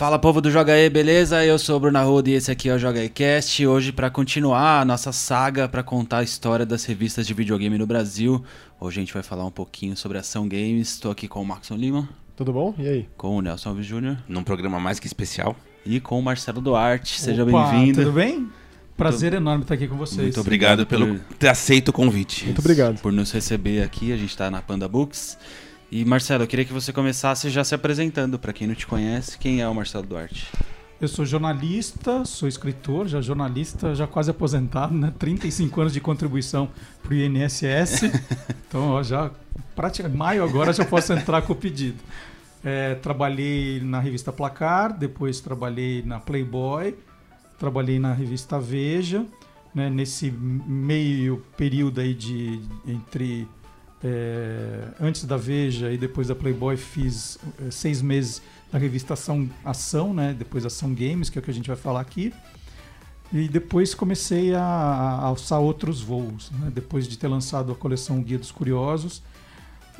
Fala povo do Joga E, beleza? Eu sou o Bruno Arruda e esse aqui é o Joga Cast. Hoje para continuar a nossa saga para contar a história das revistas de videogame no Brasil. Hoje a gente vai falar um pouquinho sobre ação games. Estou aqui com o Maxon Lima. Tudo bom? E aí? Com o Nelson Alves Jr. Num programa mais que especial. E com o Marcelo Duarte. Seja bem-vindo. Tudo bem? Prazer muito, enorme estar aqui com vocês. Muito obrigado, obrigado pelo por ter aceito o convite. Muito obrigado. Por nos receber aqui. A gente está na Panda Books. E Marcelo, eu queria que você começasse já se apresentando para quem não te conhece. Quem é o Marcelo Duarte? Eu sou jornalista, sou escritor, já jornalista, já quase aposentado, né? 35 anos de contribuição para o INSS. então, ó, já praticamente maio agora já posso entrar com o pedido. É, trabalhei na revista Placar, depois trabalhei na Playboy, trabalhei na revista Veja. Né? Nesse meio período aí de entre é, antes da Veja e depois da Playboy fiz é, seis meses na revista Ação, Ação, né? Depois Ação Games, que é o que a gente vai falar aqui. E depois comecei a, a alçar outros voos. Né? Depois de ter lançado a coleção Guia dos Curiosos,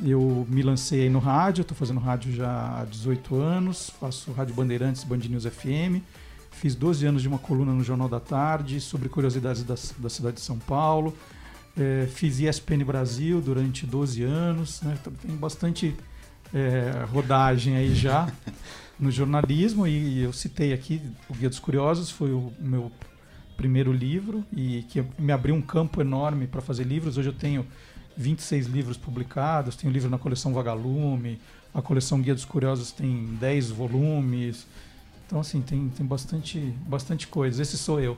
eu me lancei aí no rádio. Estou fazendo rádio já há 18 anos. Faço Rádio Bandeirantes, Band News FM. Fiz 12 anos de uma coluna no Jornal da Tarde sobre curiosidades da, da cidade de São Paulo. É, fiz ESPN Brasil durante 12 anos, né? Então, tem bastante é, rodagem aí já no jornalismo e eu citei aqui o Guia dos Curiosos, foi o meu primeiro livro e que me abriu um campo enorme para fazer livros. Hoje eu tenho 26 livros publicados, tenho livro na coleção Vagalume, a coleção Guia dos Curiosos tem 10 volumes. Então, assim, tem, tem bastante, bastante coisa. Esse sou eu.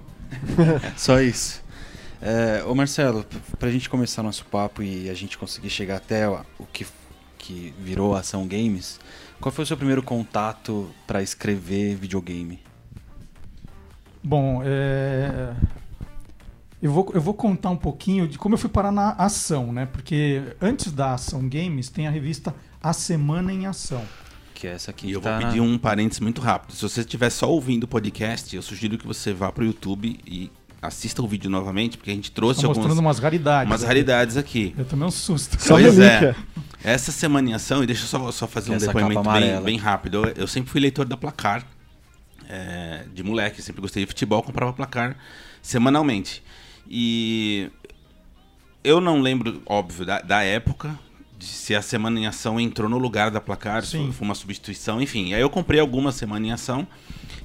Só isso. É, ô Marcelo, para a gente começar nosso papo e a gente conseguir chegar até o que, que virou Ação Games, qual foi o seu primeiro contato para escrever videogame? Bom, é... eu, vou, eu vou contar um pouquinho de como eu fui parar na ação, né? Porque antes da Ação Games tem a revista A Semana em Ação. Que é essa aqui. E eu tá vou pedir um parênteses muito rápido. Se você estiver só ouvindo o podcast, eu sugiro que você vá para o YouTube e assista o vídeo novamente, porque a gente trouxe Tô mostrando algumas, umas raridades. Umas raridades aqui. Eu tomei um susto. Pois é. Essa semana em ação, e deixa eu só, só fazer um depoimento bem, bem, rápido. Eu, eu, sempre fui leitor da Placar, é, de moleque, sempre gostei de futebol, comprava Placar semanalmente. E eu não lembro, óbvio, da, da época, se a Semana em Ação entrou no lugar da Placar, Sim. foi uma substituição, enfim. Aí eu comprei algumas Semana em Ação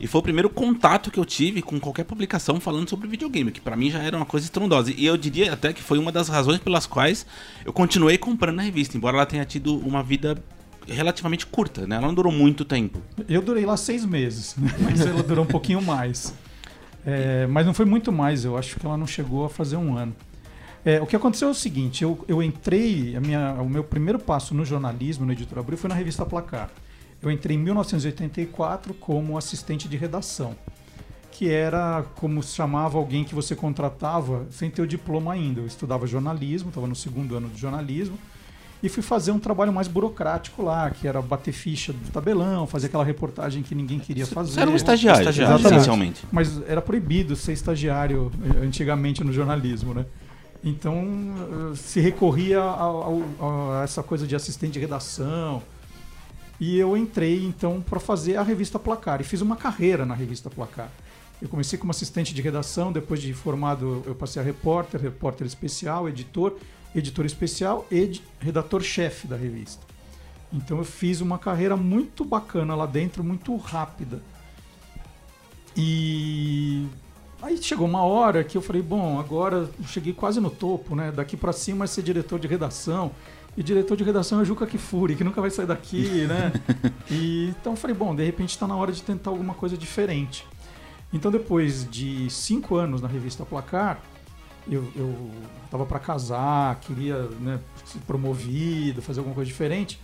e foi o primeiro contato que eu tive com qualquer publicação falando sobre videogame, que para mim já era uma coisa estrondosa. E eu diria até que foi uma das razões pelas quais eu continuei comprando a revista, embora ela tenha tido uma vida relativamente curta, né? Ela não durou muito tempo. Eu durei lá seis meses, né? mas ela durou um pouquinho mais. É, mas não foi muito mais, eu acho que ela não chegou a fazer um ano. É, o que aconteceu é o seguinte: eu, eu entrei, a minha, o meu primeiro passo no jornalismo, no Editor Abril, foi na revista Placar. Eu entrei em 1984 como assistente de redação, que era como se chamava alguém que você contratava sem ter o diploma ainda. Eu estudava jornalismo, estava no segundo ano de jornalismo, e fui fazer um trabalho mais burocrático lá, que era bater ficha do tabelão, fazer aquela reportagem que ninguém queria fazer. Você era um estagiário, estagiário essencialmente. Mas era proibido ser estagiário eh, antigamente no jornalismo, né? Então eh, se recorria a, a, a, essa coisa de assistente de redação. E eu entrei então para fazer a revista Placar e fiz uma carreira na revista Placar. Eu comecei como assistente de redação, depois de formado eu passei a repórter, repórter especial, editor, editor especial e redator-chefe da revista. Então eu fiz uma carreira muito bacana lá dentro, muito rápida. E Aí chegou uma hora que eu falei, bom, agora cheguei quase no topo, né? Daqui para cima é ser diretor de redação. E diretor de redação é Juca Kifuri, que nunca vai sair daqui, né? e, então eu falei, bom, de repente está na hora de tentar alguma coisa diferente. Então depois de cinco anos na revista Placar, eu, eu tava para casar, queria né, ser promovido, fazer alguma coisa diferente.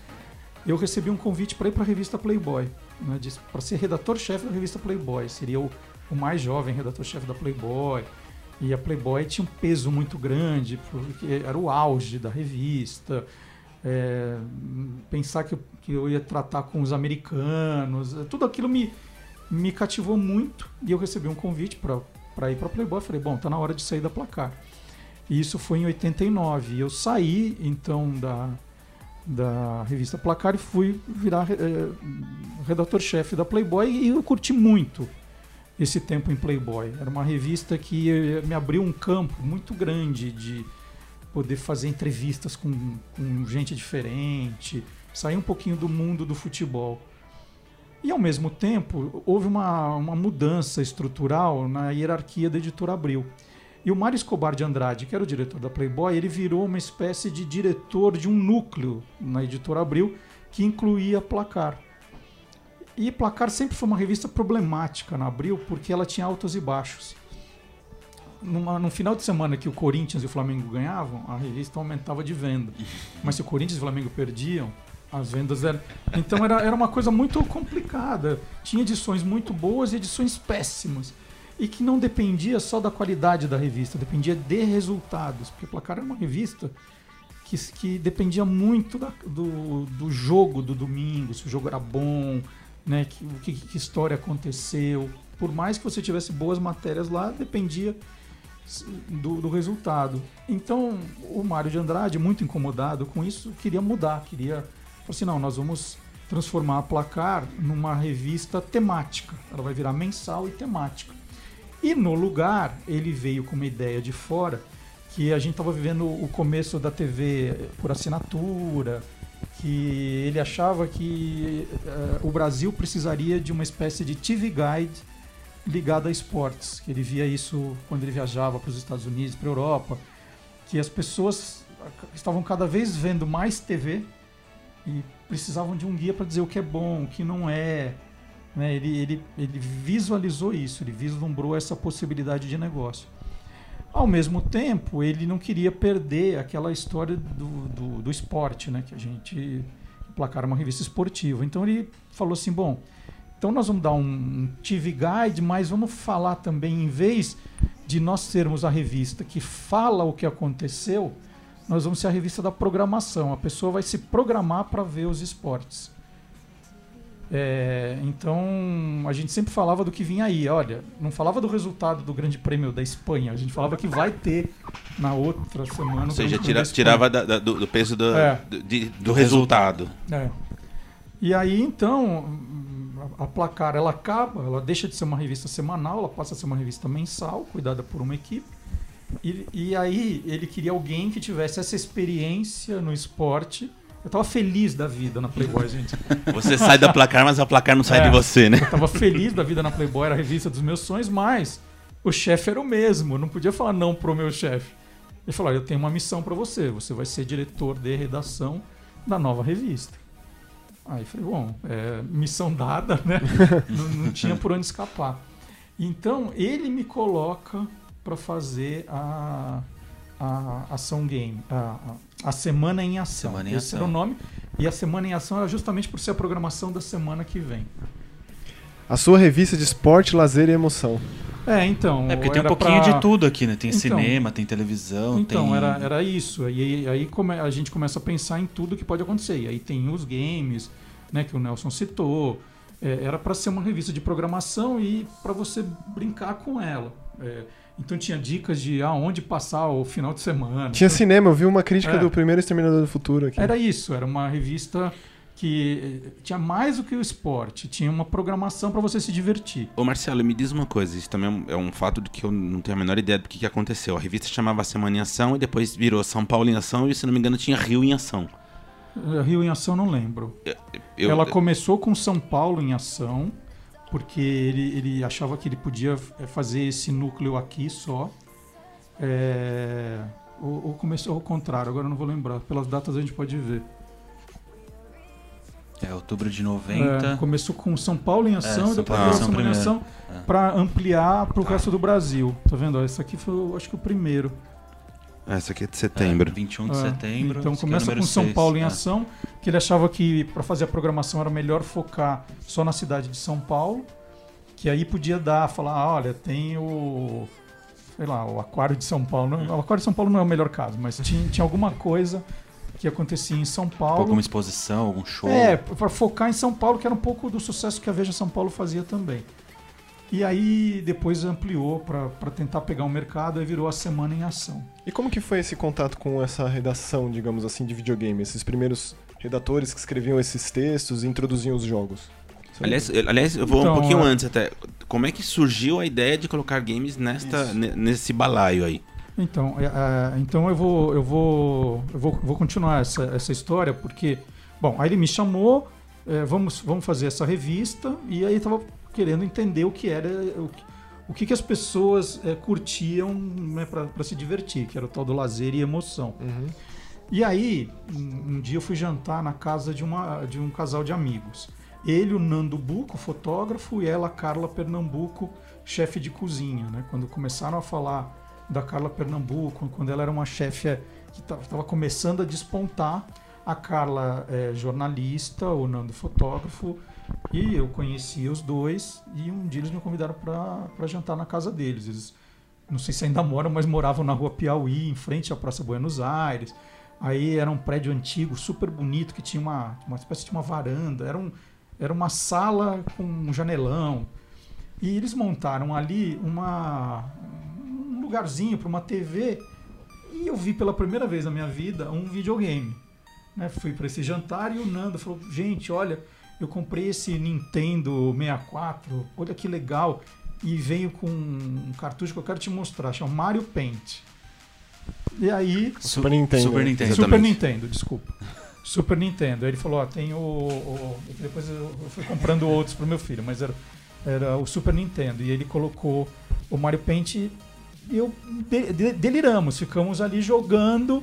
Eu recebi um convite para ir para a revista Playboy, né, para ser redator-chefe da revista Playboy. Seria o o mais jovem redator-chefe da Playboy. E a Playboy tinha um peso muito grande, porque era o auge da revista. É, pensar que que eu ia tratar com os americanos, tudo aquilo me, me cativou muito. E eu recebi um convite para ir para Playboy. Falei, bom, tá na hora de sair da placar. E isso foi em 89. E eu saí, então, da, da revista Placar e fui virar é, redator-chefe da Playboy e eu curti muito esse tempo em Playboy. Era uma revista que me abriu um campo muito grande de poder fazer entrevistas com, com gente diferente, sair um pouquinho do mundo do futebol. E ao mesmo tempo, houve uma, uma mudança estrutural na hierarquia da editora Abril. E o Mário Escobar de Andrade, que era o diretor da Playboy, ele virou uma espécie de diretor de um núcleo na editora Abril que incluía Placar. E Placar sempre foi uma revista problemática na Abril porque ela tinha altos e baixos. Numa, no final de semana que o Corinthians e o Flamengo ganhavam, a revista aumentava de venda. Mas se o Corinthians e o Flamengo perdiam, as vendas eram. Então era, era uma coisa muito complicada. Tinha edições muito boas e edições péssimas. E que não dependia só da qualidade da revista, dependia de resultados. Porque Placar era uma revista que, que dependia muito da, do, do jogo do domingo, se o jogo era bom, né? Que, que, que história aconteceu. Por mais que você tivesse boas matérias lá, dependia do, do, resultado. Então, o Mário de Andrade, muito incomodado com isso, queria mudar, queria. Falou assim: não, nós vamos transformar a Placar numa revista temática. Ela vai virar mensal e temática. E no lugar, ele veio com uma ideia de fora que a gente estava vivendo o começo da TV por assinatura, que ele achava que uh, o Brasil precisaria de uma espécie de TV Guide ligado a esportes. Que ele via isso quando ele viajava para os Estados Unidos, para a Europa, que as pessoas estavam cada vez vendo mais TV e precisavam de um guia para dizer o que é bom, o que não é. Né? Ele, ele, ele visualizou isso, ele vislumbrou essa possibilidade de negócio. Ao mesmo tempo, ele não queria perder aquela história do, do, do esporte, né? Que a gente placar uma revista esportiva. Então ele falou assim, bom, então nós vamos dar um TV Guide, mas vamos falar também, em vez de nós sermos a revista que fala o que aconteceu, nós vamos ser a revista da programação. A pessoa vai se programar para ver os esportes. É, então a gente sempre falava do que vinha aí. Olha, não falava do resultado do Grande Prêmio da Espanha. A gente falava que vai ter na outra semana. Ou seja, tira, tirava da, da, do, do, peso do, é. do, de, do, resultado. É. E aí então a, a placar ela acaba, ela deixa de ser uma revista semanal, ela passa a ser uma revista mensal, cuidada por uma equipe. E, e aí ele queria alguém que tivesse essa experiência no esporte eu tava feliz da vida na Playboy, gente. Você sai da placar, mas a placar não sai é, de você, né? Eu tava feliz da vida na Playboy, era a revista dos meus sonhos, mas o chefe era o mesmo. Eu não podia falar não pro meu chefe. Ele falou: Eu tenho uma missão para você. Você vai ser diretor de redação da nova revista. Aí eu falei: Bom, é, missão dada, né? não, não tinha por onde escapar. Então ele me coloca para fazer a, a ação game, a, a, Semana em Ação. Semana em Esse ação. era o nome. E a Semana em Ação era justamente por ser a programação da semana que vem. A sua revista de esporte, lazer e emoção. É, então. É porque tem um pouquinho pra... de tudo aqui, né? Tem então, cinema, tem televisão. Então, tem... Era, era isso. E aí, aí come, a gente começa a pensar em tudo que pode acontecer. E aí tem os games, né, que o Nelson citou. É, era para ser uma revista de programação e para você brincar com ela. É, então tinha dicas de aonde passar o final de semana. Tinha cinema, eu vi uma crítica é. do primeiro Exterminador do Futuro aqui. Era isso, era uma revista que eh, tinha mais do que o esporte, tinha uma programação para você se divertir. Ô Marcelo, me diz uma coisa, isso também é um fato do que eu não tenho a menor ideia do que, que aconteceu. A revista chamava Semana em Ação e depois virou São Paulo em Ação e, se não me engano, tinha Rio em Ação. Eh, Rio em Ação não lembro. Eu, eu, Ela começou com São Paulo em Ação porque ele, ele achava que ele podia é, fazer esse núcleo aqui só. É, ou, ou, começou ao contrário, agora não vou lembrar. Pelas datas a gente pode ver. É, outubro de 90. É, começou com São Paulo em ação é, e depois Paulo São em ação é. para ampliar para o resto do Brasil. Tá vendo? Esse aqui foi, acho que, o primeiro. Essa aqui é de setembro. É, 21 de é, setembro. Então começa é com São Paulo em é. ação, que ele achava que para fazer a programação era melhor focar só na cidade de São Paulo, que aí podia dar, falar, ah, olha, tem o sei lá, o Aquário de São Paulo. Não, o Aquário de São Paulo não é o melhor caso, mas tinha, tinha alguma coisa que acontecia em São Paulo. Alguma exposição, algum show. É, para focar em São Paulo, que era um pouco do sucesso que a Veja São Paulo fazia também. E aí depois ampliou para tentar pegar o um mercado e virou a Semana em Ação. E como que foi esse contato com essa redação, digamos assim, de videogame? Esses primeiros redatores que escreviam esses textos e introduziam os jogos? Aliás, aliás, eu vou então, um pouquinho é... antes até. Como é que surgiu a ideia de colocar games nesta, nesse balaio aí? Então, é, é, então eu vou eu vou eu vou, vou continuar essa, essa história porque bom, aí ele me chamou, é, vamos vamos fazer essa revista e aí estava querendo entender o que era o que, o que, que as pessoas é, curtiam né, para se divertir, que era o tal do lazer e emoção. Uhum. E aí, um, um, dia eu fui jantar na casa de, uma, de um casal de amigos. Ele, o Nando Buco, fotógrafo, e ela, Carla Pernambuco, chefe de cozinha. Né? Quando começaram a falar da Carla Pernambuco, quando ela era uma chefe que estava começando a despontar, a Carla é jornalista, o Nando fotógrafo, e eu conhecia os dois, e um dia eles me convidaram para jantar na casa deles. Eles, não sei se ainda moram, mas moravam na rua Piauí, em frente à Praça Buenos Aires. Aí era um prédio antigo, super bonito, que tinha uma, uma espécie de uma varanda. Era, um, era uma sala com um janelão. E eles montaram ali uma, um lugarzinho para uma TV. E eu vi pela primeira vez na minha vida um videogame. Né? Fui para esse jantar e o Nando falou: Gente, olha, eu comprei esse Nintendo 64, olha que legal. E veio com um cartucho que eu quero te mostrar, chama Mario Paint. E aí. Super Nintendo. Super Nintendo, Super Nintendo desculpa. Super Nintendo. Aí ele falou: Ó, tem o, o. Depois eu fui comprando outros pro meu filho, mas era, era o Super Nintendo. E ele colocou o Mario Paint e eu de, de, deliramos. Ficamos ali jogando,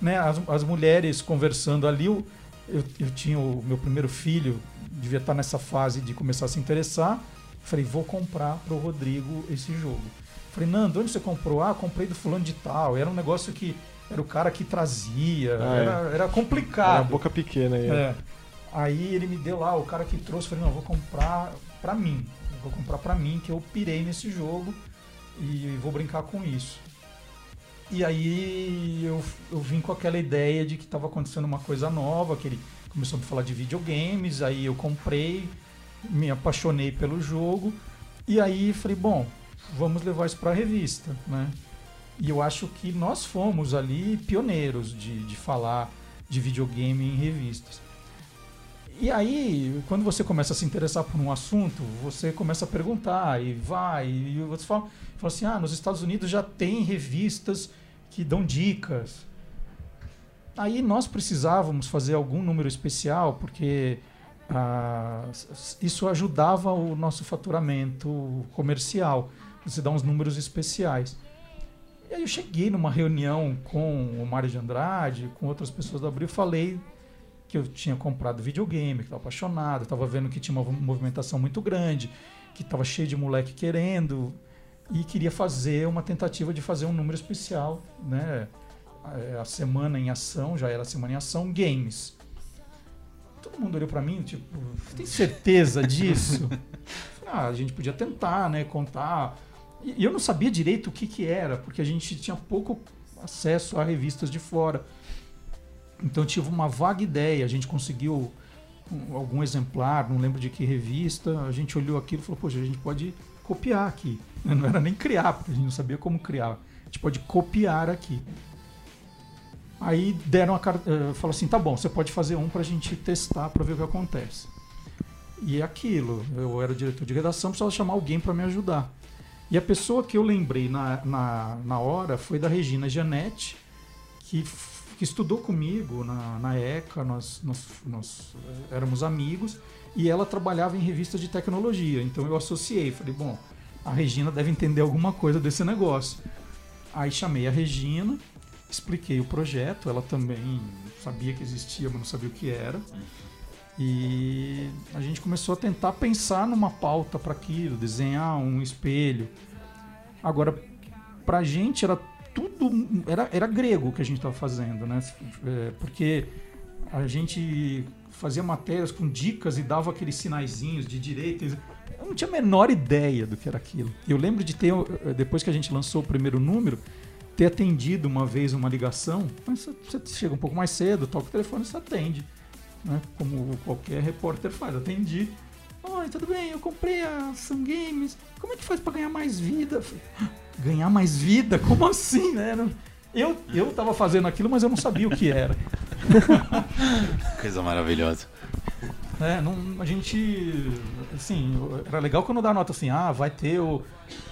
né? As, as mulheres conversando ali. Eu, eu, eu tinha o meu primeiro filho, devia estar nessa fase de começar a se interessar. Falei, vou comprar pro Rodrigo esse jogo. Falei, Nando, onde você comprou? Ah, comprei do fulano de tal. Era um negócio que era o cara que trazia. Ah, era, é. era complicado. Era boca pequena aí. É. Aí ele me deu lá, o cara que trouxe, falei, não, vou comprar pra mim. Vou comprar pra mim, que eu pirei nesse jogo e vou brincar com isso. E aí eu, eu vim com aquela ideia de que estava acontecendo uma coisa nova, que ele começou a falar de videogames, aí eu comprei, me apaixonei pelo jogo, e aí falei, bom, vamos levar isso para a revista, né? E eu acho que nós fomos ali pioneiros de, de falar de videogame em revistas. E aí, quando você começa a se interessar por um assunto, você começa a perguntar e vai, e você fala, fala assim: ah, nos Estados Unidos já tem revistas que dão dicas. Aí nós precisávamos fazer algum número especial, porque ah, isso ajudava o nosso faturamento comercial você dá uns números especiais. E aí eu cheguei numa reunião com o Mário de Andrade, com outras pessoas do Abril, falei que eu tinha comprado videogame, que estava apaixonado, estava vendo que tinha uma movimentação muito grande, que estava cheio de moleque querendo e queria fazer uma tentativa de fazer um número especial, né? A semana em ação, já era a semana em ação, games. Todo mundo olhou para mim, tipo, tem certeza disso? ah, a gente podia tentar, né? Contar e eu não sabia direito o que, que era, porque a gente tinha pouco acesso a revistas de fora. Então tive uma vaga ideia, a gente conseguiu algum exemplar, não lembro de que revista, a gente olhou aquilo e falou, poxa, a gente pode copiar aqui. Não era nem criar, porque a gente não sabia como criar. A gente pode copiar aqui. Aí deram a uh, falou assim, tá bom, você pode fazer um para a gente testar para ver o que acontece. E é aquilo, eu era diretor de redação, precisava chamar alguém para me ajudar. E a pessoa que eu lembrei na, na, na hora foi da Regina Janete, que, que estudou comigo na, na ECA, nós, nós, nós éramos amigos, e ela trabalhava em revistas de tecnologia. Então eu associei, falei, bom, a Regina deve entender alguma coisa desse negócio. Aí chamei a Regina, expliquei o projeto, ela também sabia que existia, mas não sabia o que era. E a gente começou a tentar pensar numa pauta para aquilo, desenhar um espelho. Agora, para a gente era tudo era, era grego que a gente estava fazendo, né? É, porque a gente fazia matérias com dicas e dava aqueles sinaizinhos de direita. Eu não tinha a menor ideia do que era aquilo. Eu lembro de ter, depois que a gente lançou o primeiro número, ter atendido uma vez uma ligação. Você chega um pouco mais cedo, toca o telefone e você atende né? Como qualquer repórter faz. Atendi. Oi, tudo bem? Eu comprei a Sun Games. Como é que faz para ganhar mais vida? Falei, ganhar mais vida? Como assim, né? Eu, eu tava fazendo aquilo, mas eu não sabia o que era. Coisa maravilhosa. É, não, a gente. Assim, era legal quando dá nota assim, ah, vai ter o,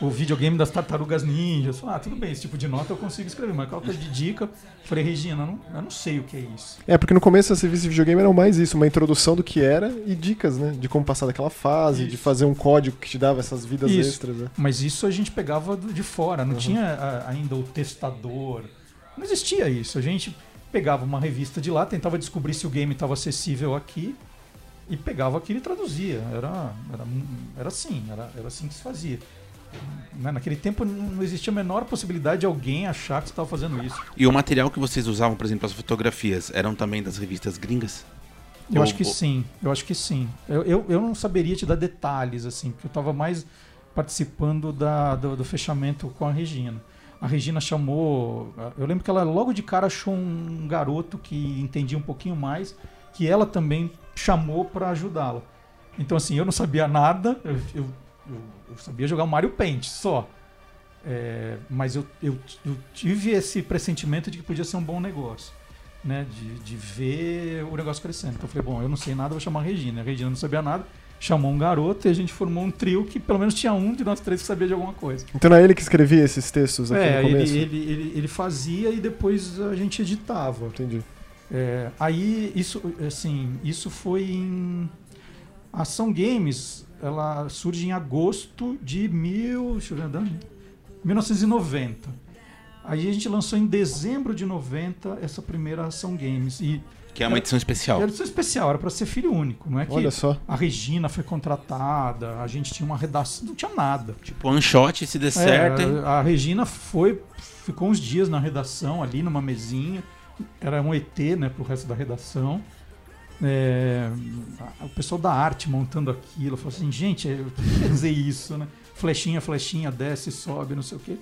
o videogame das tartarugas ninjas. Ah, tudo bem, esse tipo de nota eu consigo escrever, mas qualquer de dica, eu falei, Regina, não, eu não sei o que é isso. É, porque no começo as revistas de videogame eram mais isso, uma introdução do que era e dicas, né? De como passar daquela fase, isso. de fazer um código que te dava essas vidas isso. extras. Né? Mas isso a gente pegava de fora, não uhum. tinha ainda o testador. Não existia isso. A gente pegava uma revista de lá, tentava descobrir se o game estava acessível aqui e pegava aquilo e traduzia. Era, era, era assim, era, era assim que se fazia. Né, naquele tempo não existia a menor possibilidade de alguém achar que estava fazendo isso. E o material que vocês usavam, por exemplo, as fotografias, eram também das revistas gringas? Eu ou, acho que ou... sim, eu acho que sim. Eu, eu, eu, não saberia te dar detalhes, assim, porque eu estava mais participando da, do, do, fechamento com a Regina. A Regina chamou. Eu lembro que ela logo de cara achou um garoto que entendia um pouquinho mais, que ela também chamou para ajudá-la. Então, assim, eu não sabia nada, eu, eu, eu, sabia jogar o Mario Paint só. É, mas eu, eu, tive esse pressentimento de que podia ser um bom negócio. Né, de, de ver o negócio crescendo. Então eu falei, bom, eu não sei nada, vou chamar a Regina. A Regina não sabia nada, chamou um garoto e a gente formou um trio que pelo menos tinha um de nós três que sabia de alguma coisa. Então era ele que escrevia esses textos aqui é, no começo? Ele, ele, ele, ele fazia e depois a gente editava. Entendi. É, aí isso, assim, isso foi em Ação Games, ela surge em agosto de mil, deixa eu ver, 1990. Aí a gente lançou em dezembro de 90 essa primeira Ação Games e que é uma edição especial. Era edição especial, era para ser filho único, não é que Olha só. a Regina foi contratada, a gente tinha uma redação, não tinha nada. Tipo, one shot se der é, certo. A, a Regina foi ficou uns dias na redação ali numa mesinha era um ET, né, pro resto da redação. É, o pessoal da arte montando aquilo, falou assim, gente, eu tenho que dizer isso, né? Flechinha, flechinha, desce, sobe, não sei o quê.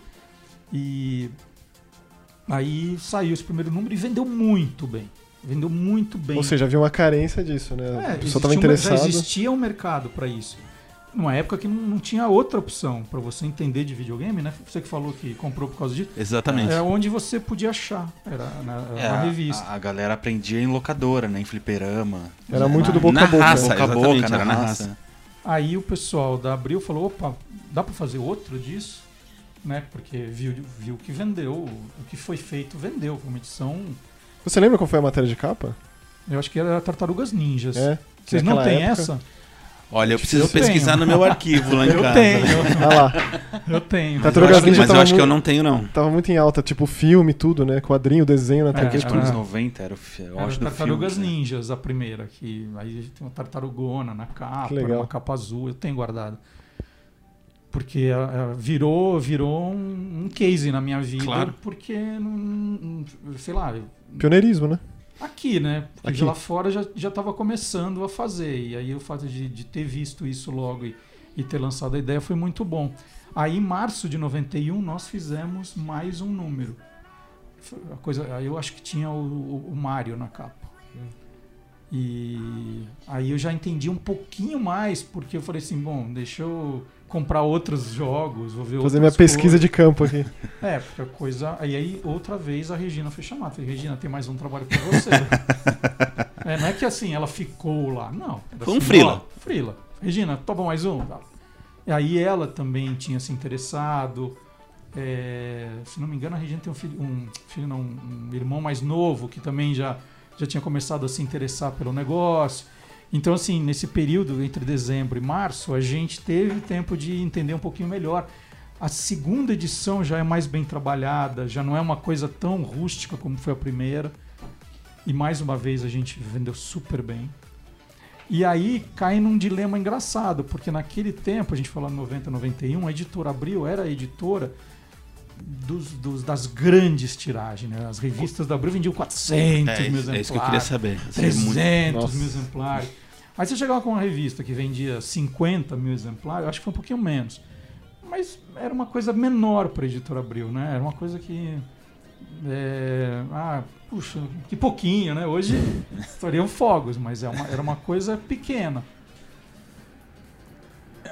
E aí saiu esse primeiro número e vendeu muito bem. Vendeu muito bem. Ou seja, havia uma carência disso, né? É, a pessoa estava interessada. Já existia um mercado para isso numa época que não, não tinha outra opção para você entender de videogame, né? Você que falou que comprou por causa disso. Exatamente. Era onde você podia achar. Era na, é, na revista. A, a, galera aprendia em locadora, né? Em fliperama. Era muito do boca a boca. Raça, boca a boca, na, na raça. raça. Aí o pessoal da Abril falou: opa, dá para fazer outro disso? Né? Porque viu, viu que vendeu, o que foi feito vendeu. Foi uma edição. Você lembra qual foi a matéria de capa? Eu acho que era Tartarugas Ninjas. É. Vocês não têm essa? Olha, eu preciso eu pesquisar tenho. no meu arquivo lá em eu casa. Tenho. Olha lá. Eu tenho. Tartarugas Ninja mas eu acho muito, que eu não tenho, não. Tava muito em alta, tipo filme, tudo, né? Quadrinho, desenho na né? é, Aqueles anos 90 era o eu acho Tartarugas filme, né? Ninjas, a primeira. Que, aí tem uma tartarugona na capa, uma capa azul. Eu tenho guardado. Porque uh, virou, virou um, um, case na minha vida. Claro. Porque, sei lá... Pioneirismo, né? Aqui, né? Porque Aqui. lá fora já estava começando a fazer. E aí o fato de, de ter visto isso logo e, e, ter lançado a ideia foi muito bom. Aí em março de 91 nós fizemos mais um número. A coisa, aí eu acho que tinha o, o, o Mário na capa. E aí eu já entendi um pouquinho mais, porque eu falei assim, bom, deixa eu comprar outros jogos, vou ver Fazer minha coisas. pesquisa de campo aqui. É, porque a coisa. E aí, outra vez, a Regina foi chamada. Falei, Regina, tem mais um trabalho para você. é, não é que assim, ela ficou lá. Não. Foi um assim, frila. frila. Regina, toma mais um. E aí ela também tinha se interessado. É, se não me engano, a Regina tem um filho, um filho não, um irmão mais novo que também já, já tinha começado a se interessar pelo negócio. Então, assim, nesse período entre dezembro e março, a gente teve tempo de entender um pouquinho melhor. A segunda edição já é mais bem trabalhada, já não é uma coisa tão rústica como foi a primeira. E mais uma vez a gente vendeu super bem. E aí cai num dilema engraçado, porque naquele tempo, a gente falou 90, 91, a editora Abril era a editora dos, dos, das grandes tiragens. Né? As revistas da Abril vendiam 400 é, mil exemplares. É isso que eu queria saber. 300 é muito... mil exemplares. Aí você chegava com uma revista que vendia 50 mil exemplares, acho que foi um pouquinho menos. Mas era uma coisa menor para a editora Abril, né? Era uma coisa que. É, ah, puxa, que pouquinho, né? Hoje estouriam fogos, mas é uma, era uma coisa pequena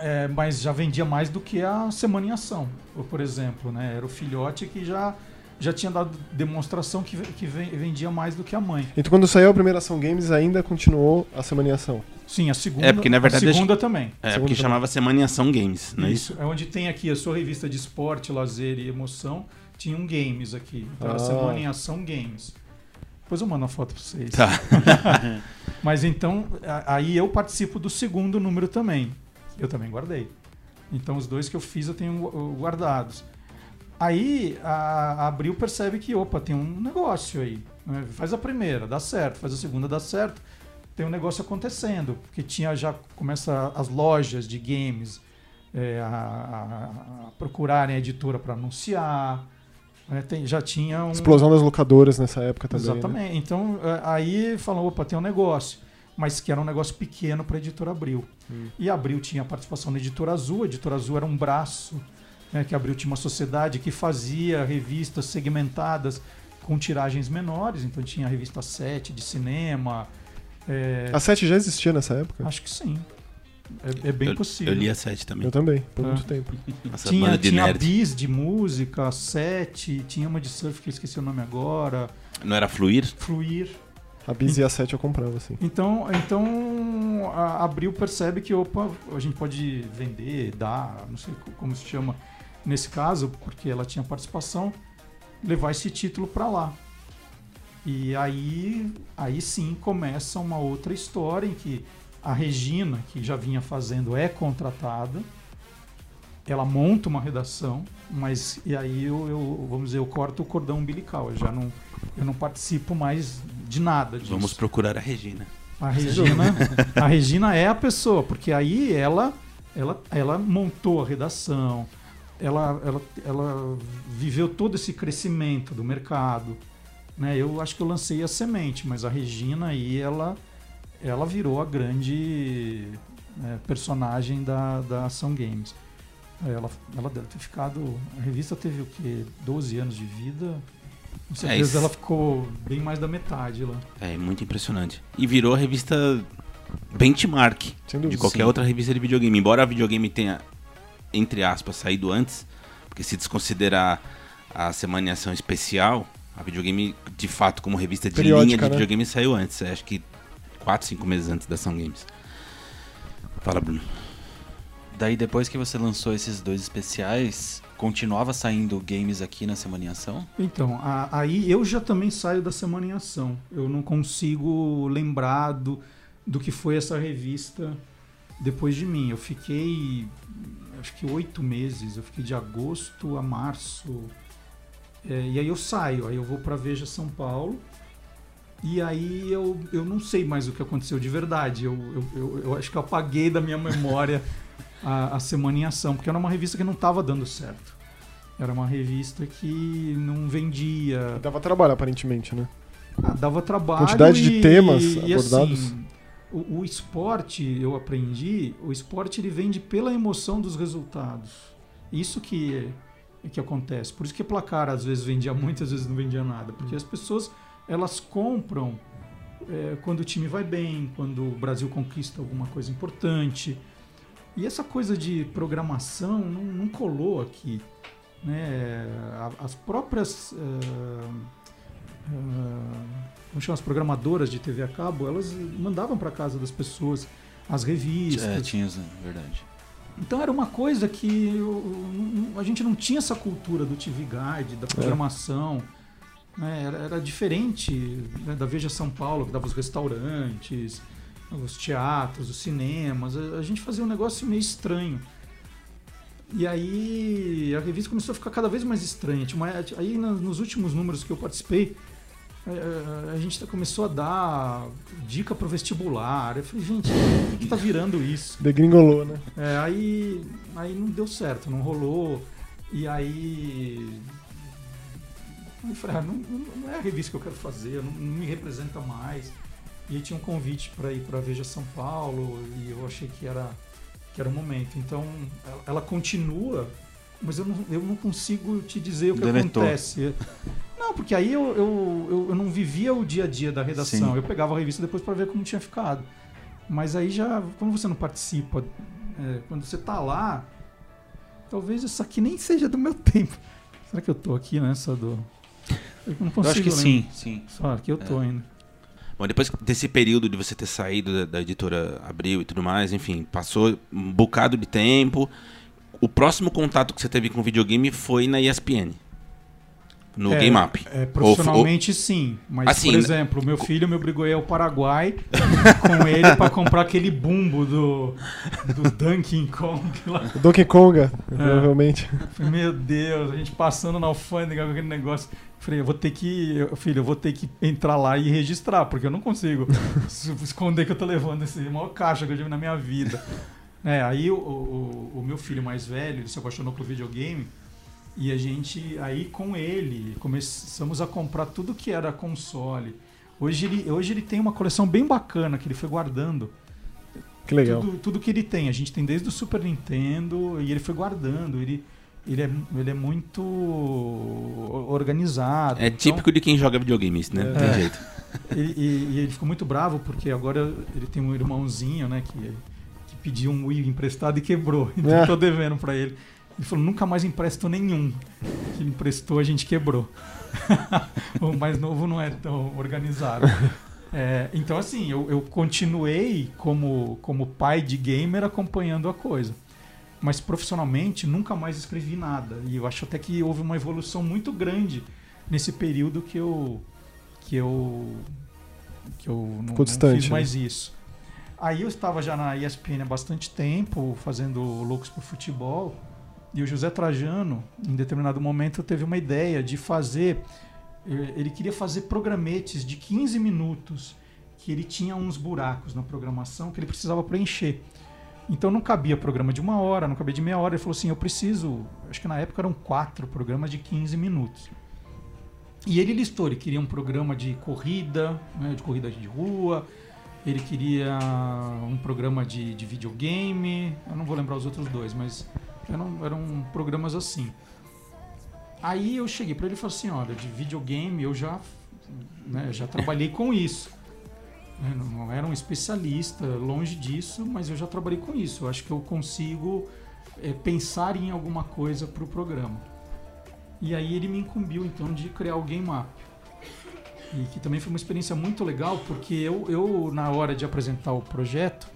é, mas já vendia mais do que a Semana em Ação, por exemplo. Né? Era o filhote que já já tinha dado demonstração que, que vendia mais do que a mãe. Então quando saiu a primeira Ação Games ainda continuou a Semana em Ação? Sim, a segunda. É porque na verdade a segunda também. É segunda porque também. chamava Semana em Ação Games, não é isso? É onde tem aqui a sua revista de esporte, lazer e emoção. Tinha um games aqui. Então ah. era Semana em Ação Games. Depois eu mando uma foto para vocês. Tá. Mas então, aí eu participo do segundo número também. Eu também guardei. Então os dois que eu fiz eu tenho guardados. Aí a, a Abril percebe que, opa, tem um negócio aí. Né? Faz a primeira, dá certo. Faz a segunda, dá certo. Tem um negócio acontecendo. Porque tinha já, começa as lojas de games é, a, a, procurarem a editora para anunciar. É, tem, já tinha um... Explosão das locadoras nessa época também. Né? Exatamente. Né? Então, é, aí falou, opa, tem um negócio. Mas que era um negócio pequeno para a editora Abril. Hum. E a Abril tinha participação na editora Azul. A editora Azul era um braço né, que a Abril tinha uma sociedade que fazia revistas segmentadas com tiragens menores. Então tinha a revista 7 de cinema. É... A 7 já existia nessa época? Acho que sim. É, é bem eu, possível. Eu li a 7 também. Eu também, por é. muito tempo. Essa tinha tinha bis de música, 7, tinha uma de surf que eu esqueci o nome agora. Não era Fluir? Fluir. A bis e a 7 eu comprava, assim. Então, então a Abril percebe que, opa, a gente pode vender, dar, não sei como se chama nesse caso, porque ela tinha participação, levar esse título para lá. E aí, aí sim começa uma outra história em que a Regina, que já vinha fazendo, é contratada. Ela monta uma redação, mas e aí eu, eu vamos dizer, eu corto o cordão umbilical. Eu já não, eu não participo mais de nada disso. Vamos procurar a Regina. A Regina, a Regina é a pessoa, porque aí ela, ela, ela montou a redação, ela, ela, ela viveu todo esse crescimento do mercado. Né? Eu acho que eu lancei a semente, mas a Regina aí, ela ela virou a grande é, personagem da, da Ação Games. Ela, ela deve ter ficado. A revista teve o quê? 12 anos de vida. Com certeza é ela ficou bem mais da metade lá. É, muito impressionante. E virou a revista benchmark de qualquer sim. outra revista de videogame. Embora a videogame tenha, entre aspas, saído antes, porque se desconsiderar a Semana Ação Especial, a videogame, de fato, como revista de Periódica, linha de né? videogame, saiu antes. Acho que 4, 5 meses antes da Ação Games. Fala, Bruno. Daí depois que você lançou esses dois especiais, continuava saindo games aqui na Semana em Ação? Então, a, aí eu já também saio da Semana em Ação. Eu não consigo lembrar do, do que foi essa revista depois de mim. Eu fiquei, acho que oito meses. Eu fiquei de agosto a março. É, e aí eu saio, aí eu vou para Veja São Paulo. E aí eu, eu não sei mais o que aconteceu de verdade. Eu, eu, eu, eu acho que eu apaguei da minha memória a, a Semana em Ação, porque era uma revista que não estava dando certo. Era uma revista que não vendia. Dava trabalho, aparentemente, né? Ah, dava trabalho. Quantidade e, de temas e, abordados. Assim, o, o, esporte, eu aprendi, o esporte ele vende pela emoção dos resultados. Isso que, que acontece. Por isso que placar às vezes vendia muito, às vezes não vendia nada. Porque as pessoas elas compram é, quando o time vai bem, quando o Brasil conquista alguma coisa importante. E essa coisa de programação não, não colou aqui. Né? As próprias. Uh, uh, chama, as programadoras de TV a cabo, elas mandavam para casa das pessoas as revistas. É, tinha, verdade. Então era uma coisa que eu, a gente não tinha essa cultura do TV Guide, da é. programação. É. Né? Era, era, diferente né, da Veja São Paulo, que dava os restaurantes, os teatros, os cinemas. A, a, gente fazia um negócio meio estranho. E aí a revista começou a ficar cada vez mais estranha. Uma, aí nos últimos números que eu participei, a, gente começou a dar dica para o vestibular. Eu falei, gente, o que, está virando isso? Degringolou, né? É, aí, aí não deu certo, não rolou. E aí eu falei, ah, não, não, é a revista que eu quero fazer, não, não me representa mais. E aí tinha um convite para ir para Veja São Paulo e eu achei que era, que era o momento. Então ela, continua, mas eu não, eu não consigo te dizer o que Deletou. acontece. Não, porque aí eu, eu, eu, eu, não vivia o dia a dia da redação. Sim. Eu pegava a revista depois para ver como tinha ficado. Mas aí já, quando você não participa, é, quando você tá lá, talvez isso aqui nem seja do meu tempo. Será que eu tô aqui nessa do Eu não consigo. Eu acho que sim, sim. Só que eu tô é. ainda. Bom, depois desse período de você ter saído da, da, editora Abril e tudo mais, enfim, passou um bocado de tempo. O próximo contato que você teve com videogame foi na ESPN no é, Game Up. É, profissionalmente ou, sim. Mas, assim, por exemplo, meu filho me obrigou a ir ao Paraguai com ele para comprar aquele bumbo do, do Donkey Kong lá. Donkey Konga, é. provavelmente. Meu Deus, a gente passando na alfândega com aquele negócio. Falei, eu vou ter que. Filho, eu vou ter que entrar lá e registrar, porque eu não consigo esconder que eu tô levando esse maior caixa que eu tive na minha vida. É, aí o, o, o meu filho mais velho, ele se apaixonou por videogame. E a gente, aí com ele, começamos a comprar tudo que era console. Hoje ele, hoje ele tem uma coleção bem bacana que ele foi guardando. Que legal. Tudo, tudo que ele tem. A gente tem desde o Super Nintendo e ele foi guardando. Ele, ele, é, ele é muito organizado. É então... típico de quem joga videogames, né? Não é. tem jeito. E, e, e, ele ficou muito bravo porque agora ele tem um irmãozinho, né? Que, que pediu um Wii emprestado e quebrou. Então é. eu tô devendo para ele. Ele falou, nunca mais empresto nenhum. Que ele emprestou, a gente quebrou. o mais novo não é tão organizado. É, então, assim, eu, eu, continuei como, como pai de gamer acompanhando a coisa. Mas profissionalmente, nunca mais escrevi nada. E eu acho até que houve uma evolução muito grande nesse período que eu que eu que eu não, não fiz mais né? isso. Aí eu estava já na ESPN há bastante tempo, fazendo Loucos por Futebol. E o José Trajano, em determinado momento, teve uma ideia de fazer. Eh, ele queria fazer programetes de 15 minutos, que ele tinha uns buracos na programação que ele precisava preencher. Então não cabia programa de uma hora, não cabia de meia hora. Ele falou assim: eu preciso. Acho que na época eram quatro programas de 15 minutos. E ele listou: ele queria um programa de corrida, né, de corrida de rua, ele queria um programa de, de videogame. Eu não vou lembrar os outros dois, mas eram, eram programas assim. Aí eu cheguei para ele e falei assim, olha, de videogame eu já, né, já trabalhei com isso. Né, não era um especialista, longe disso, mas eu já trabalhei com isso. Eu acho que eu consigo é, pensar em alguma coisa para o programa. E aí ele me incumbiu então de criar o Game Up. E que também foi uma experiência muito legal, porque eu, eu na hora de apresentar o projeto,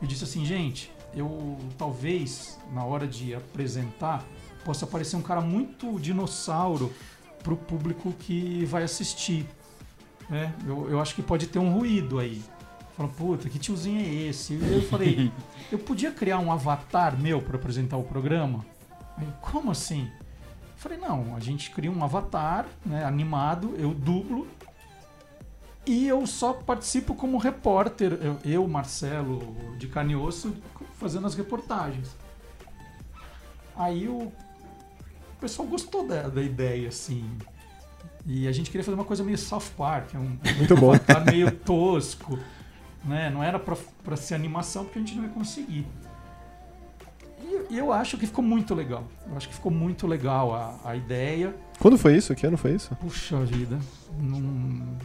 eu disse assim, gente, eu talvez na hora de apresentar possa parecer um cara muito dinossauro para o público que vai assistir. Né? Eu, eu acho que pode ter um ruído aí. Falando, puta, que tiozinho é esse? E eu falei, eu podia criar um avatar meu para apresentar o programa? Aí, como assim? Eu falei, não, a gente cria um avatar né, animado, eu dublo e eu só participo como repórter, eu, eu Marcelo de Canioso, fazendo as reportagens. Aí o, o pessoal gostou da, da ideia, assim. E a gente queria fazer uma coisa meio South Park, um, Muito bom. Um meio tosco. Né? Não era para ser animação, porque a gente não ia conseguir. E, e, eu acho que ficou muito legal. Eu acho que ficou muito legal a, a ideia. Quando foi isso? Que ano foi isso? Puxa vida. Não,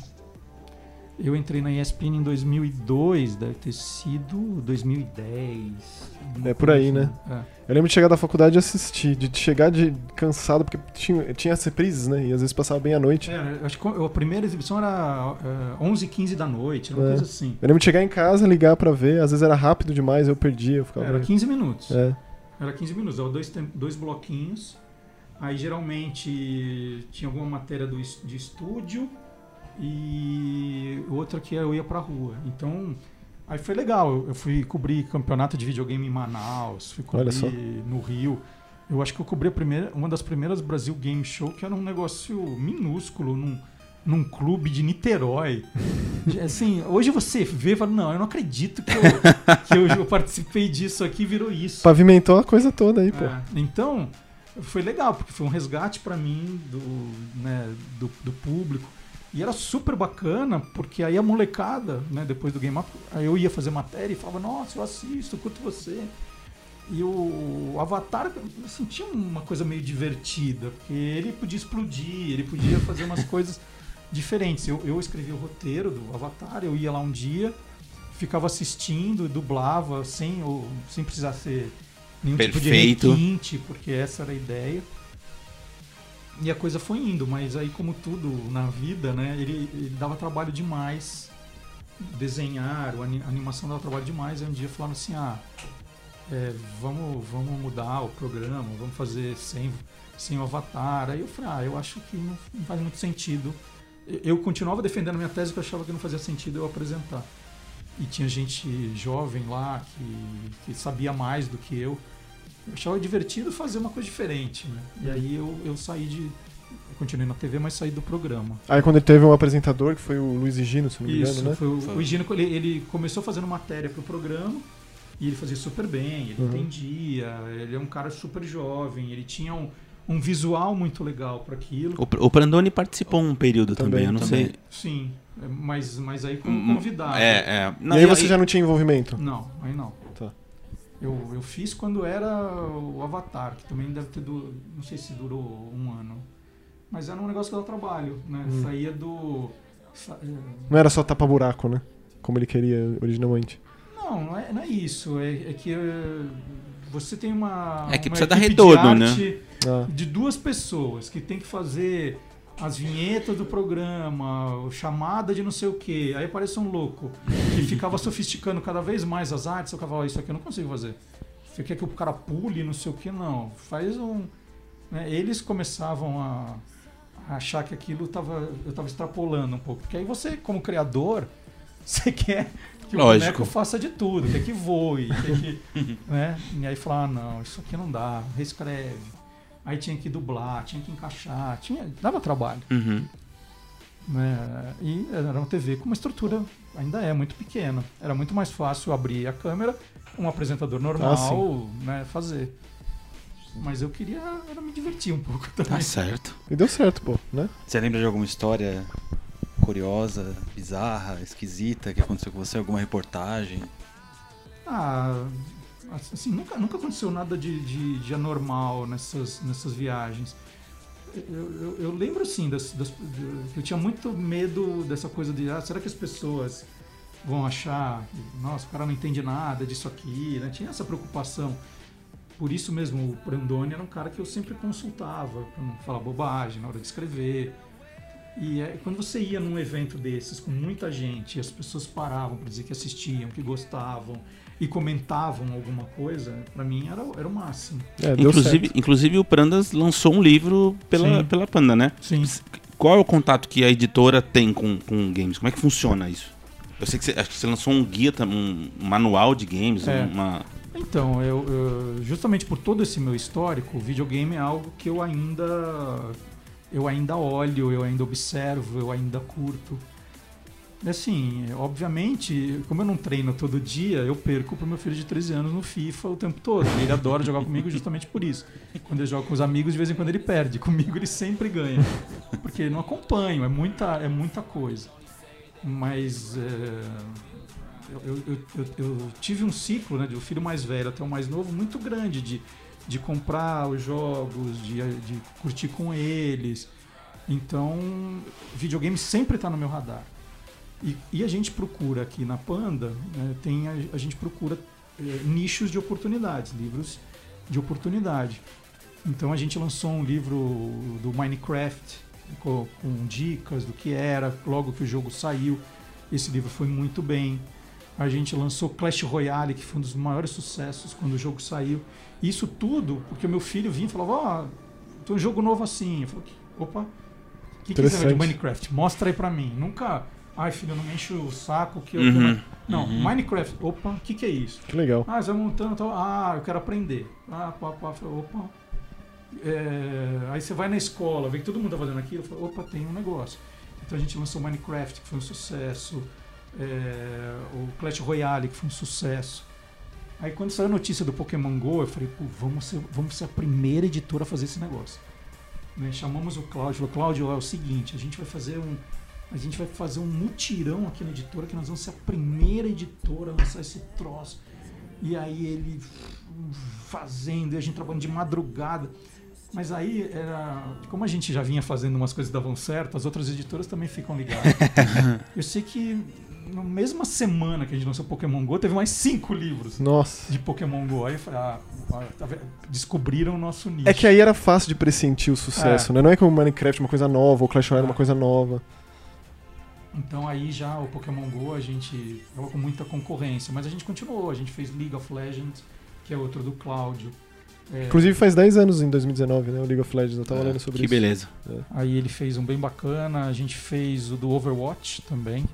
eu entrei na ESPN em 2002, deve ter sido 2010. É por aí, né? Assim. É. Eu lembro de chegar da faculdade e assistir, de chegar de cansado, porque tinha, tinha as reprises, né? E às vezes passava bem à noite. É, acho que a primeira exibição era uh, 11 15 da noite, uma é. coisa assim. Eu lembro de chegar em casa, ligar para ver, às vezes era rápido demais, eu perdia, eu ficava... Era 15 minutos. É. Era 15 minutos, eram dois, dois bloquinhos. Aí geralmente tinha alguma matéria do, de estúdio, e outra que eu ia pra rua. Então, aí foi legal. Eu fui cobrir campeonato de videogame em Manaus, fui cobrir no Rio. Eu acho que eu cobri a primeira, uma das primeiras Brasil Game Show, que era um negócio minúsculo, num, num clube de Niterói. Assim, hoje você vê e fala, não, eu não acredito que eu, que eu, eu participei disso aqui virou isso. Pavimentou a coisa toda aí, pô. É, então, foi legal, porque foi um resgate para mim do, né, do, do público. E era super bacana, porque aí a molecada, né, depois do Game Up, aí eu ia fazer matéria e falava, nossa, eu assisto, curto você. E o Avatar, eu sentia uma coisa meio divertida, porque ele podia explodir, ele podia fazer umas coisas diferentes. Eu, eu escrevi o roteiro do Avatar, eu ia lá um dia, ficava assistindo, dublava, sem, ou, sem precisar ser nenhum Perfeito. tipo de requinte, porque essa era a ideia. E a coisa foi indo, mas aí como tudo na vida, né, ele, ele dava trabalho demais desenhar, a animação dava trabalho demais. Aí um dia falaram assim, ah, é, vamos, vamos mudar o programa, vamos fazer sem, sem o avatar. Aí eu falei, ah, eu acho que não, não faz muito sentido. Eu continuava defendendo a minha tese, porque eu achava que não fazia sentido eu apresentar. E tinha gente jovem lá que, que sabia mais do que eu. Eu achava divertido fazer uma coisa diferente, né? E aí eu, eu saí de. Eu continuei na TV, mas saí do programa. Aí quando ele teve um apresentador, que foi o Luiz Higino, se não me engano, né? Foi o, foi. o Higino, ele, ele começou fazendo matéria pro programa e ele fazia super bem, ele uhum. entendia, ele é um cara super jovem, ele tinha um, um visual muito legal para aquilo. O, o Prandoni participou um período também, também eu não também. sei. Sim, mas, mas aí como hum, convidado. É, é. Não, e aí você aí... já não tinha envolvimento? Não, aí não. Eu, eu fiz quando era o Avatar, que também deve ter. Du... Não sei se durou um ano. Mas era um negócio que dava trabalho, né? Hum. Saía do. Não era só tapa-buraco, né? Como ele queria originalmente. Não, não é, não é isso. É, é que uh, você tem uma. É que uma precisa dar retorno, né? Ah. De duas pessoas que tem que fazer as vinhetas do programa, chamada de não sei o que. Aí aparece um louco que ficava sofisticando cada vez mais as artes. Eu ficava, isso aqui eu não consigo fazer. Você quer que o cara pule, não sei o que? Não. Faz um. Né? Eles começavam a, a achar que aquilo tava, eu estava extrapolando um pouco. Porque aí você, como criador, você quer que Lógico. o boneco faça de tudo, quer que voe, quer que. né? E aí falar, ah, não, isso aqui não dá, reescreve. Aí tinha que dublar, tinha que encaixar, tinha, dava trabalho. Uhum. Né? E era uma TV com uma estrutura, ainda é muito pequena. Era muito mais fácil abrir a câmera, um apresentador normal ah, né, fazer. Mas eu queria era me divertir um pouco também. Tá certo. E deu certo, pô, né? Você lembra de alguma história curiosa, bizarra, esquisita que aconteceu com você? Alguma reportagem? Ah, assim, nunca, nunca aconteceu nada de, de, de anormal nessas, nessas viagens. Eu, eu, eu lembro assim, das, das, eu tinha muito medo dessa coisa de ah, será que as pessoas vão achar, nossa, o cara não entende nada disso aqui, né? Tinha essa preocupação. Por isso mesmo, o Brandoni era um cara que eu sempre consultava para não falar bobagem na hora de escrever. E é, quando você ia num evento desses com muita gente, as pessoas paravam para dizer que assistiam, que gostavam e comentavam alguma coisa, para mim era, era o máximo. É, inclusive, inclusive o Prandas lançou um livro pela, pela Panda, né? Sim. Qual é o contato que a editora tem com, com games? Como é que funciona isso? Eu sei que você, acho que você lançou um guia, um manual de games, é. uma... Então, eu, eu, justamente por todo esse meu histórico, o videogame é algo que eu ainda eu ainda olho, eu ainda observo, eu ainda curto. Assim, obviamente, como eu não treino todo dia, eu perco pro meu filho de 13 anos no FIFA o tempo todo. Ele adora jogar comigo justamente por isso. Quando eu jogo com os amigos, de vez em quando ele perde. Comigo ele sempre ganha. Porque não acompanho, é muita, é muita coisa. Mas é, eu, eu, eu, eu, tive um ciclo, né, de o filho mais velho até o mais novo, muito grande de de comprar os jogos, de, de curtir com eles. Então, videogame sempre está no meu radar. E, e, a gente procura aqui na Panda, né, tem a, a, gente procura é, nichos de oportunidades, livros de oportunidade. Então a gente lançou um livro do Minecraft com, com dicas do que era, logo que o jogo saiu. Esse livro foi muito bem. A gente lançou Clash Royale, que foi um dos maiores sucessos quando o jogo saiu. Isso tudo porque o meu filho vinha e falava: Ó, oh, tem um jogo novo assim. Eu falei: opa, o que, que é de Minecraft? Mostra aí pra mim. Nunca. Ai, filho, não me enche o saco que eu. Uhum. Não, uhum. Minecraft. Opa, o que, que é isso? Que legal. Ah, você vai montando. Tal. Ah, eu quero aprender. Ah, pá, pá. Opa. É... aí você vai na escola, vê que todo mundo tá fazendo aquilo. Fala, opa, tem um negócio. Então a gente lançou Minecraft, que foi um sucesso é, o Clash Royale, que foi um sucesso. Aí quando saiu a notícia do Pokémon GO, eu falei, pô, vamos ser, vamos ser a primeira editora a fazer esse negócio. Né? Chamamos o Cláudio, falou, Cláudio, é o seguinte, a gente vai fazer um. A gente vai fazer um mutirão aqui na editora, que nós vamos ser a primeira editora a lançar esse troço. E aí ele fazendo, e a gente trabalhando de madrugada. Mas aí, era, como a gente já vinha fazendo umas coisas que davam certo, as outras editoras também ficam ligadas. eu sei que na mesma semana que a gente lançou Pokémon GO, teve mais cinco livros Nossa. de Pokémon GO. Aí eu falei, ah, tá descobriram o nosso nicho. É que aí era fácil de pressentir o sucesso, é. né? Não é como Minecraft uma coisa nova, ou Clash Royale é. uma coisa nova. Então aí já o Pokémon GO a gente tava com muita concorrência, mas a gente continuou, a gente fez League of Legends, que é outro do Cláudio. É... Inclusive faz 10 anos em 2019, né? O League of Legends, eu tava é, lendo sobre que isso. Que beleza. É. Aí ele fez um bem bacana, a gente fez o do Overwatch também.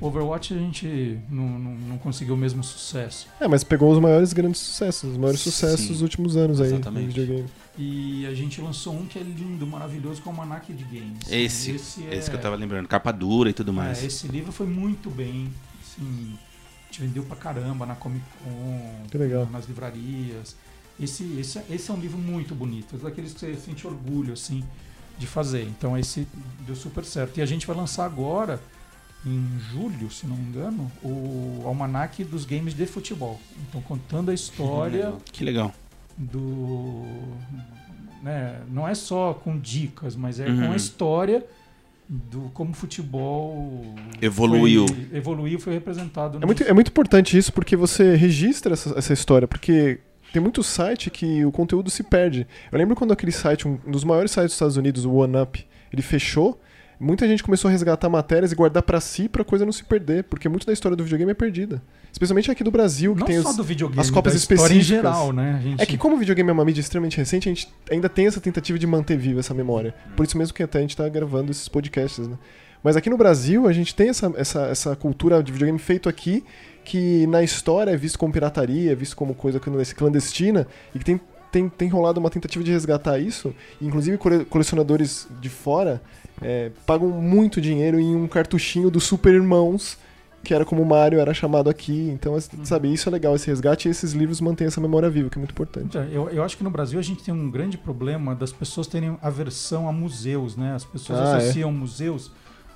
Overwatch a gente não, não, não, conseguiu o mesmo sucesso. É, mas pegou os maiores grandes sucessos, os maiores sucessos dos últimos anos aí Exatamente. no videogame. E a gente lançou um que é lindo, maravilhoso, com é o Manac de Games. Esse, esse, é... esse, que eu tava lembrando, capa dura e tudo mais. É, esse livro foi muito bem, assim, a gente vendeu pra caramba na Comic Con, nas livrarias. Esse, esse, esse é um livro muito bonito, é daqueles que você sente orgulho, assim, de fazer. Então esse deu super certo. E a gente vai lançar agora em julho, se não me engano, o almanac dos games de futebol. Então contando a história. Que legal. Do. Né, não é só com dicas, mas é uhum. com a história do como o futebol evoluiu. Foi, evoluiu foi representado. É muito, é muito importante isso porque você registra essa, essa história, porque tem muito site que o conteúdo se perde. Eu lembro quando aquele site, um dos maiores sites dos Estados Unidos, o OneUp, ele fechou muita gente começou a resgatar matérias e guardar para si para coisa não se perder, porque muito da história do videogame é perdida. Especialmente aqui do Brasil, que não tem só os, do videogame, as cópias específicas. em geral, né? Gente... É que como o videogame é uma mídia extremamente recente, a gente ainda tem essa tentativa de manter viva essa memória. Por isso mesmo que até a gente está gravando esses podcasts, né? Mas aqui no Brasil, a gente tem essa, essa, essa cultura de videogame feito aqui, que na história é visto como pirataria, é visto como coisa clandestina, e que tem tem, tem rolado uma tentativa de resgatar isso. Inclusive, colecionadores de fora é, pagam muito dinheiro em um cartuchinho do Super Irmãos, que era como o Mario era chamado aqui. Então, uhum. sabe, isso é legal, esse resgate e esses livros mantêm essa memória viva, que é muito importante. Eu, eu acho que no Brasil a gente tem um grande problema das pessoas terem aversão a museus, né? As pessoas ah, é? associam é? museus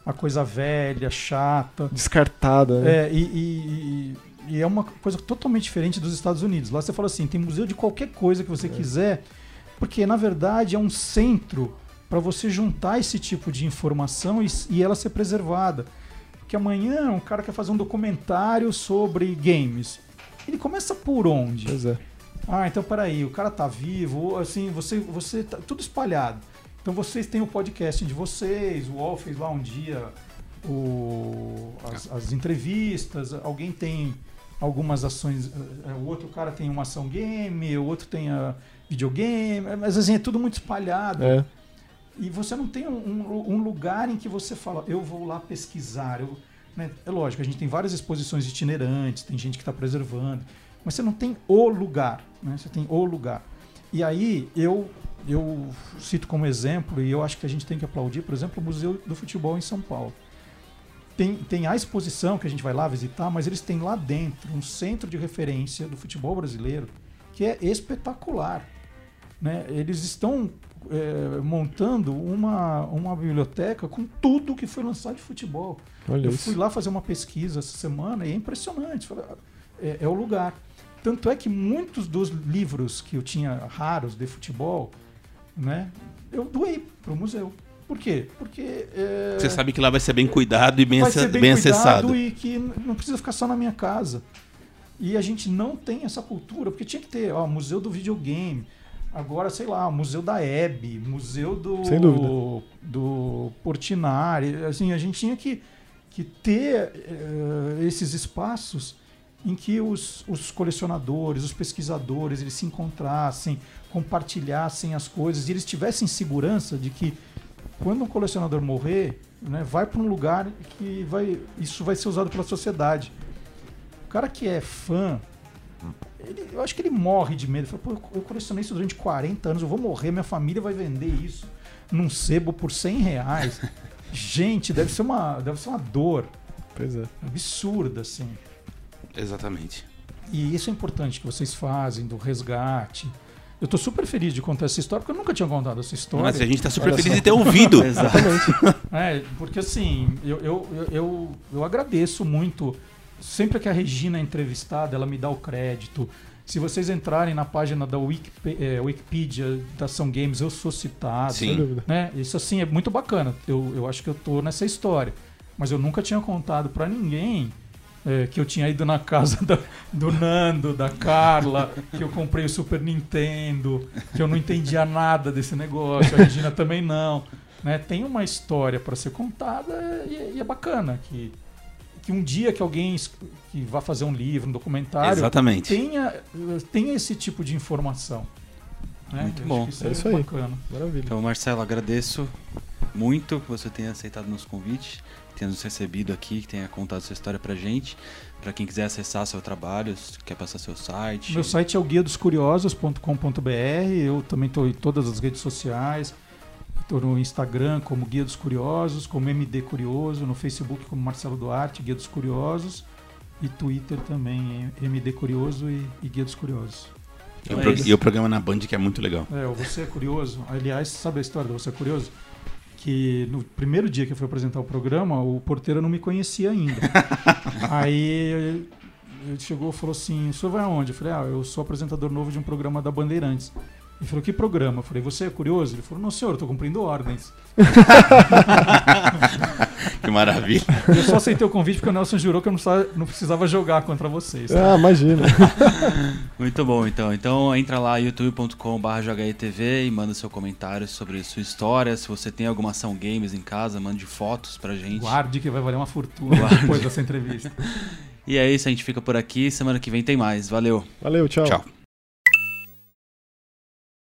a coisa velha, chata. Descartada. Né? É, e, e, e, é uma coisa totalmente diferente dos Estados Unidos. Lá você fala assim, tem museu de qualquer coisa que você é. quiser, porque na verdade é um centro para você juntar esse tipo de informação e, e, ela ser preservada. Porque amanhã um cara quer fazer um documentário sobre games. Ele começa por onde? Pois é. Ah, então peraí, o cara tá vivo, assim, você, você tá tudo espalhado. Então vocês têm o podcast de vocês, o UOL fez lá um dia o, as, as entrevistas, alguém tem algumas ações, eh, o outro cara tem uma ação game, o outro tem a videogame, mas assim, é tudo muito espalhado. É. E você não tem um, um, lugar em que você fala, eu vou lá pesquisar. Eu, né? É lógico, a gente tem várias exposições itinerantes, tem gente que está preservando, mas você não tem o lugar, né? Você tem o lugar. E aí eu eu cito como exemplo e eu acho que a gente tem que aplaudir, por exemplo, o Museu do Futebol em São Paulo. Tem, tem a exposição que a gente vai lá visitar, mas eles têm lá dentro um centro de referência do futebol brasileiro que é espetacular. Né? Eles estão é, montando uma, uma biblioteca com tudo que foi lançado de futebol. Olha eu isso. fui lá fazer uma pesquisa essa semana e é impressionante. É, é, o lugar. Tanto é que muitos dos livros que eu tinha raros de futebol, né, eu doei para o museu. Por quê? Porque. É, Você sabe que lá vai ser bem cuidado e bem, vai ser bem, bem acessado. E que não precisa ficar só na minha casa. E a gente não tem essa cultura, porque tinha que ter, ó, museu do videogame. Agora, sei lá, Museu da Hebe, Museu do, Sem dúvida. do Portinari. Assim, a gente tinha que, que ter uh, esses espaços em que os, os colecionadores, os pesquisadores, eles se encontrassem, compartilhassem as coisas e eles tivessem segurança de que quando um colecionador morrer, né, vai para um lugar que vai, isso vai ser usado pela sociedade. O cara que é fã ele, eu acho que ele morre de medo. Ele fala, Pô, eu colecionei isso durante 40 anos, eu vou morrer, minha família vai vender isso num sebo por 100 reais. Gente, deve ser uma, deve ser uma dor. Pois é. Absurda, assim. Exatamente. E isso é importante que vocês fazem, do resgate. Eu tô super feliz de contar essa história, porque eu nunca tinha contado essa história. Mas a gente tá super Olha feliz só. de ter ouvido. Exatamente. É, porque assim, eu, eu, eu, eu agradeço muito sempre que a Regina é entrevistada, ela me dá o crédito. Se vocês entrarem na página da é, Wikipedia da Ação Games, eu sou citado. Sim. Né? Isso assim é muito bacana. Eu, eu acho que eu tô nessa história. mas eu nunca tinha contado para ninguém é, que eu tinha ido na casa da, do Nando, da Carla, que eu comprei o Super Nintendo, que eu não entendia nada desse negócio, a Regina também não. Né? Tem uma história para ser contada e, e, é bacana que, que um dia que alguém que vá fazer um livro, um documentário, Exatamente. Tenha, tenha esse tipo de informação. Né? Muito bom. Isso é, isso aí. Bacana. Maravilha. Então, Marcelo, agradeço muito que você tenha aceitado nosso convite tenha nos recebido aqui, que tenha contado sua história pra gente. Para quem quiser acessar seu trabalho, quer passar seu site. Meu site é o guia dos curiosos.com.br. Eu também estou em todas as redes sociais. No Instagram como Guia dos Curiosos, como MD Curioso, no Facebook como Marcelo Duarte, Guia dos Curiosos, e Twitter também, MD Curioso e, e Guia dos Curiosos. E, o, e o programa na Band que é muito legal. É, o Você é Curioso. Aliás, sabe a história do Você é Curioso? que no primeiro dia que eu fui apresentar o programa, o porteiro não me conhecia ainda. Aí ele chegou e falou assim: o senhor vai aonde? Eu falei: ah, eu sou apresentador novo de um programa da Bandeirantes. Ele falou, que programa? Eu falei, você é curioso? Ele falou, não, senhor, eu tô cumprindo ordens. que maravilha. Eu só aceitei o convite porque o Nelson jurou que eu não precisava, não precisava jogar contra vocês. Ah, imagina. Muito bom, então. Então entra lá youtube.com.br JHETV e manda seu comentário sobre sua história. Se você tem alguma ação games em casa, mande fotos pra gente. Guarde que vai valer uma fortuna Guarde. depois dessa entrevista. E é isso, a gente fica por aqui. Semana que vem tem mais. Valeu. Valeu, tchau. Tchau.